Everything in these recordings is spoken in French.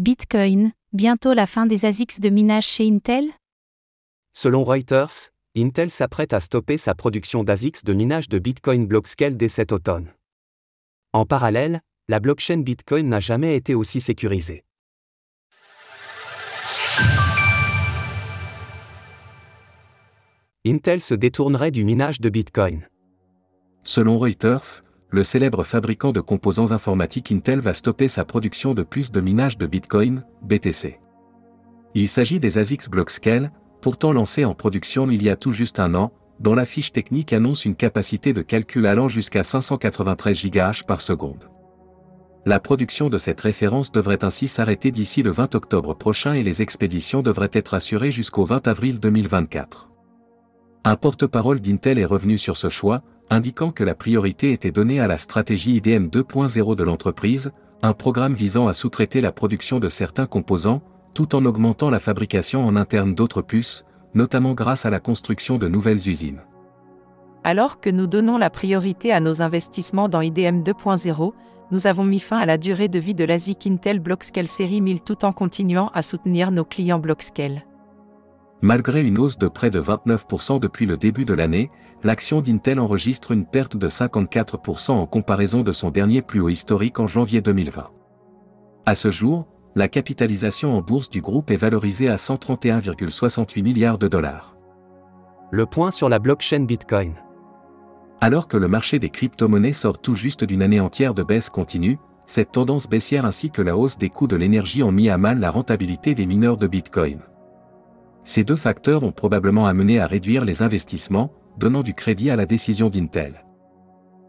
Bitcoin, bientôt la fin des ASICs de minage chez Intel? Selon Reuters, Intel s'apprête à stopper sa production d'ASICs de minage de Bitcoin Blockscale dès cet automne. En parallèle, la blockchain Bitcoin n'a jamais été aussi sécurisée. Intel se détournerait du minage de Bitcoin. Selon Reuters, le célèbre fabricant de composants informatiques Intel va stopper sa production de puces de minage de Bitcoin, BTC. Il s'agit des ASICs Blockscale, pourtant lancés en production il y a tout juste un an, dont la fiche technique annonce une capacité de calcul allant jusqu'à 593 GHz par seconde. La production de cette référence devrait ainsi s'arrêter d'ici le 20 octobre prochain et les expéditions devraient être assurées jusqu'au 20 avril 2024. Un porte-parole d'Intel est revenu sur ce choix, indiquant que la priorité était donnée à la stratégie IDM 2.0 de l'entreprise, un programme visant à sous-traiter la production de certains composants, tout en augmentant la fabrication en interne d'autres puces, notamment grâce à la construction de nouvelles usines. Alors que nous donnons la priorité à nos investissements dans IDM 2.0, nous avons mis fin à la durée de vie de l'ASIC Intel Blockscale série 1000 tout en continuant à soutenir nos clients Blockscale. Malgré une hausse de près de 29% depuis le début de l'année, l'action d'Intel enregistre une perte de 54% en comparaison de son dernier plus haut historique en janvier 2020. À ce jour, la capitalisation en bourse du groupe est valorisée à 131,68 milliards de dollars. Le point sur la blockchain Bitcoin. Alors que le marché des crypto-monnaies sort tout juste d'une année entière de baisse continue, cette tendance baissière ainsi que la hausse des coûts de l'énergie ont mis à mal la rentabilité des mineurs de Bitcoin. Ces deux facteurs ont probablement amené à réduire les investissements, donnant du crédit à la décision d'Intel.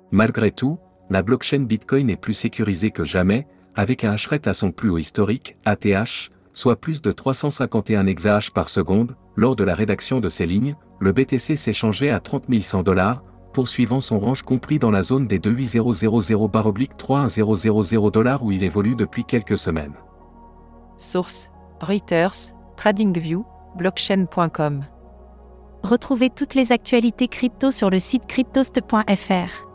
Malgré tout, la blockchain Bitcoin est plus sécurisée que jamais, avec un hashrate à son plus haut historique, ATH, soit plus de 351 exahash par seconde, lors de la rédaction de ces lignes, le BTC s'échangeait à 30 100 dollars, poursuivant son range compris dans la zone des 28000-31000 dollars où il évolue depuis quelques semaines. Source Reuters, TradingView, blockchain.com. Retrouvez toutes les actualités crypto sur le site cryptost.fr.